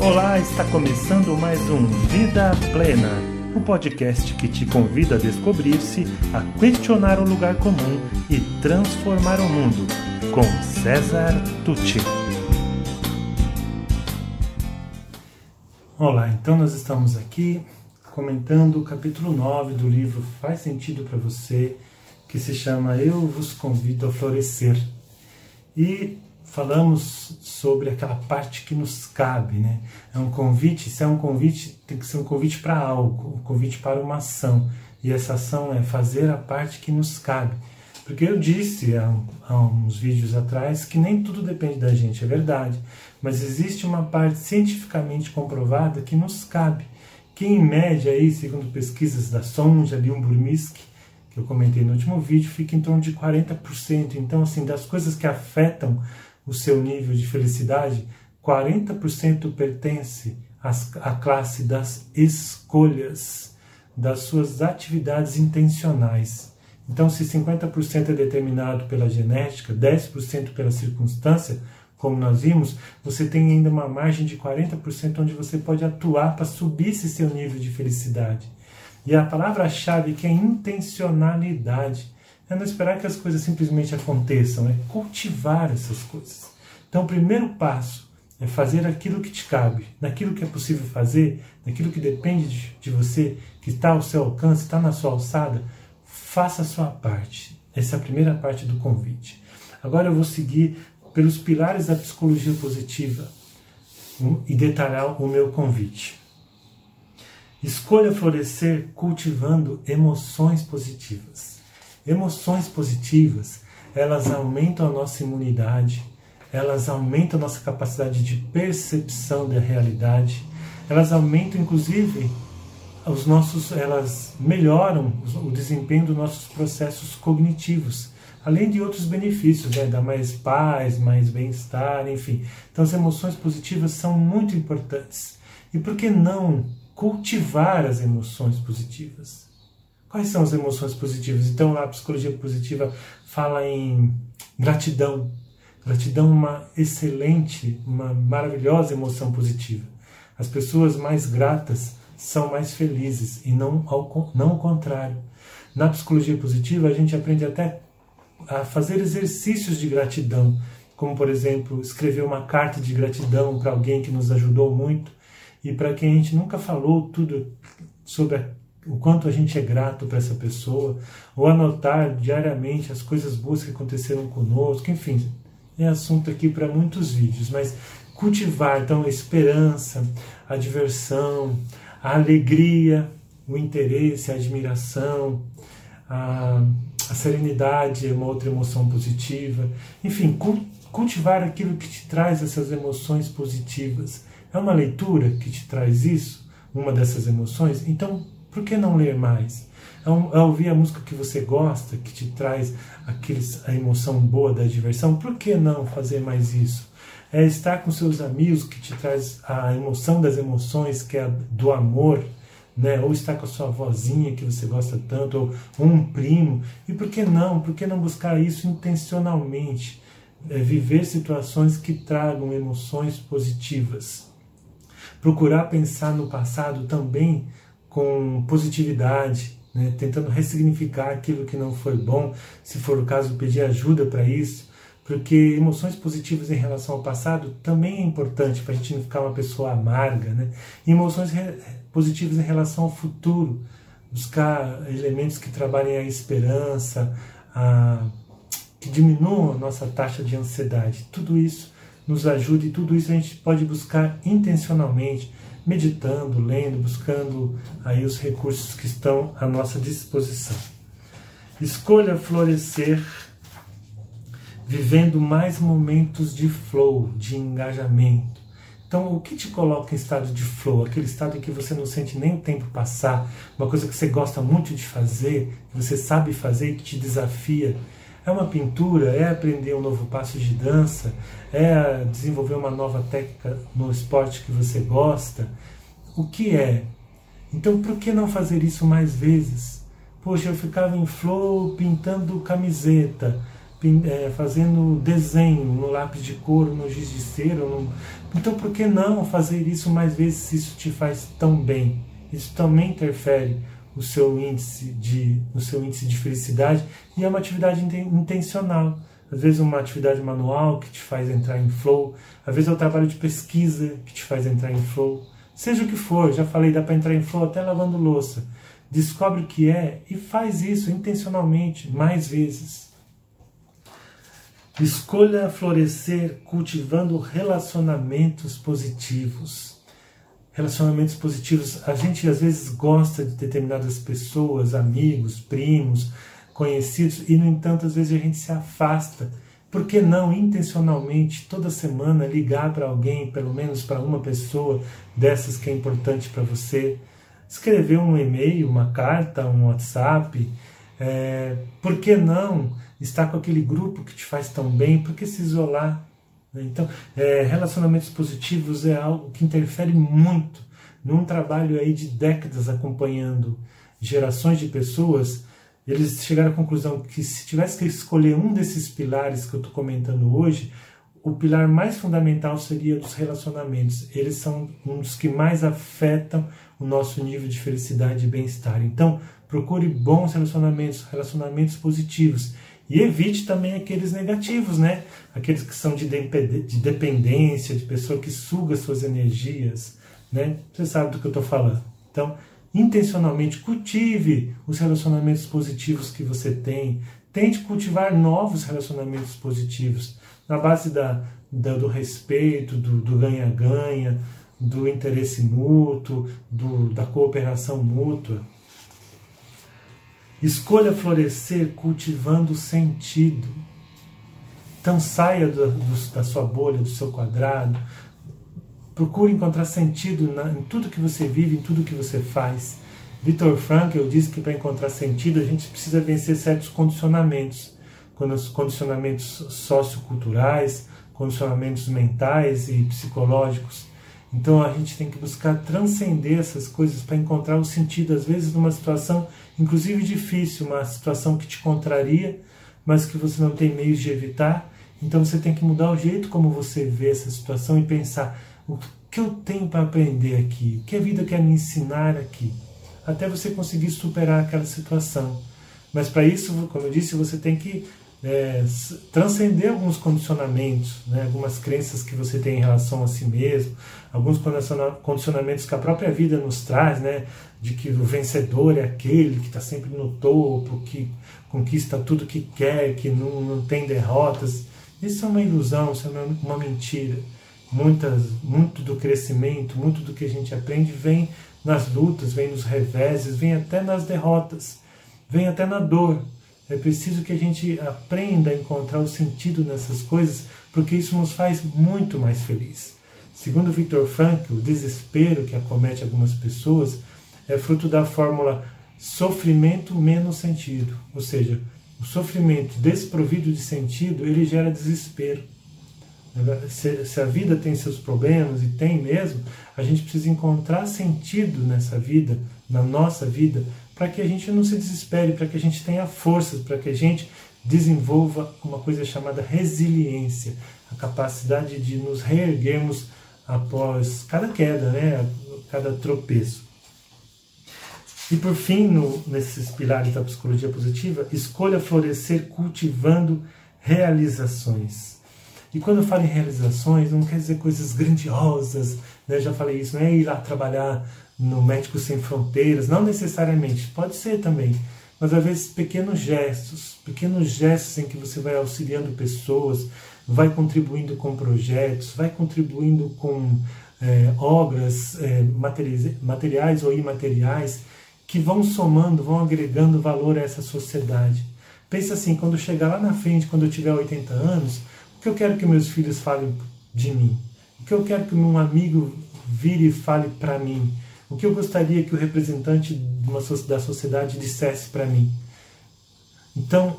Olá, está começando mais um Vida Plena, o um podcast que te convida a descobrir-se, a questionar o lugar comum e transformar o mundo, com César Tucci. Olá, então nós estamos aqui comentando o capítulo 9 do livro Faz Sentido para Você, que se chama Eu Vos Convido a Florescer. E falamos sobre aquela parte que nos cabe, né? É um convite, se é um convite, tem que ser um convite para algo, um convite para uma ação. E essa ação é fazer a parte que nos cabe. Porque eu disse há, há uns vídeos atrás que nem tudo depende da gente, é verdade. Mas existe uma parte cientificamente comprovada que nos cabe. Que em média, aí, segundo pesquisas da Sonja, Leon que eu comentei no último vídeo, fica em torno de 40%. Então, assim, das coisas que afetam o seu nível de felicidade, 40% pertence à classe das escolhas, das suas atividades intencionais. Então, se 50% é determinado pela genética, 10% pela circunstância, como nós vimos, você tem ainda uma margem de 40% onde você pode atuar para subir esse seu nível de felicidade. E a palavra-chave que é intencionalidade. É não esperar que as coisas simplesmente aconteçam, é cultivar essas coisas. Então, o primeiro passo é fazer aquilo que te cabe, naquilo que é possível fazer, naquilo que depende de, você, que está ao seu alcance, está na sua alçada, faça a sua parte. Essa é a primeira parte do convite. Agora eu vou seguir pelos pilares da psicologia positiva e detalhar o meu convite. Escolha florescer cultivando emoções positivas. Emoções positivas, elas aumentam a nossa imunidade, elas aumentam a nossa capacidade de percepção da realidade, elas aumentam inclusive os nossos, elas melhoram o desempenho dos nossos processos cognitivos, além de outros benefícios, né? dá mais paz, mais bem-estar, enfim. Então as emoções positivas são muito importantes. E por que não cultivar as emoções positivas? Quais são as emoções positivas? Então, a psicologia positiva fala em gratidão. Gratidão é uma excelente, uma maravilhosa emoção positiva. As pessoas mais gratas são mais felizes e não ao, não ao contrário. Na psicologia positiva, a gente aprende até a fazer exercícios de gratidão, como, por exemplo, escrever uma carta de gratidão para alguém que nos ajudou muito e para quem a gente nunca falou tudo sobre o quanto a gente é grato para essa pessoa, ou anotar diariamente as coisas boas que aconteceram conosco, enfim, é assunto aqui para muitos vídeos, mas cultivar então a esperança, a diversão, a alegria, o interesse, a admiração, a, a serenidade é uma outra emoção positiva, enfim, cultivar aquilo que te traz essas emoções positivas. É uma leitura que te traz isso, uma dessas emoções, então por que não ler mais? É, é ouvir a música que você gosta, que te traz aqueles, a emoção boa da diversão. Por que não fazer mais isso? É estar com seus amigos, que te traz a emoção das emoções, que é do amor. Né? ou estar com a sua vozinha que você gosta tanto, ou um primo. E por que não? Por que não buscar isso intencionalmente? É viver situações que tragam emoções positivas. Procurar pensar no passado também com positividade, né? tentando ressignificar aquilo que não foi bom, se for o caso, pedir ajuda para isso, porque emoções positivas em relação ao passado também é importante para a gente não ficar uma pessoa amarga, né? E emoções positivas em relação ao futuro, buscar elementos que trabalhem a esperança, a, que diminuam a nossa taxa de ansiedade. Tudo isso nos ajuda e tudo isso a gente pode buscar intencionalmente meditando, lendo, buscando aí os recursos que estão à nossa disposição. Escolha florescer vivendo mais momentos de flow, de engajamento. Então, o que te coloca em estado de flow? Aquele estado em que você não sente nem o tempo passar, uma coisa que você gosta muito de fazer, que você sabe fazer e que te desafia. É uma pintura, é aprender um novo passo de dança, é desenvolver uma nova técnica no esporte que você gosta. O que é? Então, por que não fazer isso mais vezes? Poxa, eu ficava em flow pintando camiseta, é, fazendo desenho no lápis de cor, no giz de cera. No... Então, por que não fazer isso mais vezes se isso te faz tão bem? Isso também interfere o seu índice de, no seu índice de felicidade e é uma atividade intencional. Às vezes uma atividade manual que te faz entrar em flow, às vezes é o trabalho de pesquisa que te faz entrar em flow. Seja o que for, já falei, dá para entrar em flow até lavando louça. Descobre o que é e faz isso intencionalmente mais vezes. Escolha florescer cultivando relacionamentos positivos relacionamentos positivos. A gente às vezes gosta de determinadas pessoas, amigos, primos, conhecidos, e no entanto, às vezes a gente se afasta. Por que não intencionalmente toda semana ligar para alguém, pelo menos para uma pessoa dessas que é importante para você? Escrever um e-mail, uma carta, um WhatsApp. É, por que não estar com aquele grupo que te faz tão bem? Por que se isolar? Né? Então, é, relacionamentos positivos é algo que interfere muito num trabalho aí de décadas acompanhando gerações de pessoas. Eles chegaram à conclusão que se tivesse que escolher um desses pilares que eu estou comentando hoje, o pilar mais fundamental seria dos relacionamentos. Eles são um dos que mais afetam o nosso nível de felicidade e bem-estar. Então, procure bons relacionamentos, relacionamentos positivos. E evite também aqueles negativos, né? Aqueles que são de dependência, de pessoa que suga suas energias, né? Você sabe do que eu estou falando. Então, intencionalmente cultive os relacionamentos positivos que você tem. Tente cultivar novos relacionamentos positivos na base da, da do respeito, do ganha-ganha, do, do interesse mútuo, do, da cooperação mútua. Escolha florescer cultivando sentido. Então saia do, do, da sua bolha, do seu quadrado. Procure encontrar sentido na, em tudo que você vive, em tudo que você faz. Victor Frankl disse que para encontrar sentido a gente precisa vencer certos condicionamentos, condicionamentos socioculturais, condicionamentos mentais e psicológicos. Então a gente tem que buscar transcender essas coisas para encontrar o sentido, às vezes, numa situação, inclusive difícil, uma situação que te contraria, mas que você não tem meios de evitar. Então você tem que mudar o jeito como você vê essa situação e pensar: o que eu tenho para aprender aqui? O que a vida quer me ensinar aqui? Até você conseguir superar aquela situação. Mas para isso, como eu disse, você tem que é, transcender alguns condicionamentos, né, algumas crenças que você tem em relação a si mesmo, alguns condicionamentos que a própria vida nos traz, né, de que o vencedor é aquele que está sempre no topo, que conquista tudo que quer, que não, não tem derrotas. Isso é uma ilusão, isso é uma mentira. Muitas, muito do crescimento, muito do que a gente aprende vem nas lutas, vem nos reveses, vem até nas derrotas, vem até na dor. É preciso que a gente aprenda a encontrar o sentido nessas coisas, porque isso nos faz muito mais felizes. Segundo Viktor Frankl, o desespero que acomete algumas pessoas é fruto da fórmula sofrimento menos sentido. Ou seja, o sofrimento desprovido de sentido, ele gera desespero. Se, se, a vida tem seus problemas, e tem mesmo, a gente precisa encontrar sentido nessa vida, na nossa vida, para que a gente não se desespere, para que a gente tenha forças, para que a gente desenvolva uma coisa chamada resiliência, a capacidade de nos reerguermos após cada queda, né? cada tropeço. E por fim, no, nesses pilares da psicologia positiva, escolha florescer cultivando realizações. E quando eu falo em realizações, não quer dizer coisas grandiosas, né? eu já falei isso, não é ir lá trabalhar no Médicos Sem Fronteiras, não necessariamente, pode ser também, mas às vezes pequenos gestos, pequenos gestos em que você vai auxiliando pessoas, vai contribuindo com projetos, vai contribuindo com é, obras é, materiais, materiais ou imateriais que vão somando, vão agregando valor a essa sociedade. Pensa assim, quando chegar lá na frente, quando eu tiver 80 anos, o que eu quero que meus filhos falem de mim? O que eu quero que um amigo vire e fale para mim? O que eu gostaria que o representante da sociedade dissesse para mim? Então,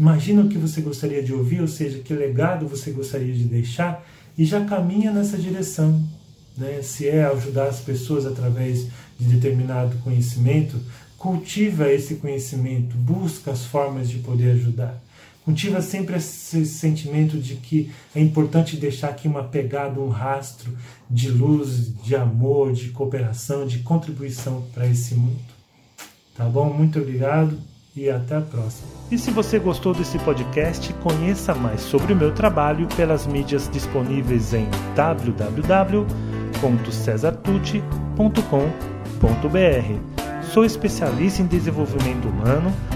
imagina o que você gostaria de ouvir, ou seja, que legado você gostaria de deixar, e já caminha nessa direção. Né? Se é ajudar as pessoas através de determinado conhecimento, cultiva esse conhecimento, busca as formas de poder ajudar. Cultiva sempre esse sentimento de que é importante deixar aqui uma pegada, um rastro de luz, de amor, de cooperação, de contribuição para esse mundo. Tá bom? Muito obrigado e até a próxima. E se você gostou desse podcast, conheça mais sobre o meu trabalho pelas mídias disponíveis em www.cesartucci.com.br. Sou especialista em desenvolvimento humano,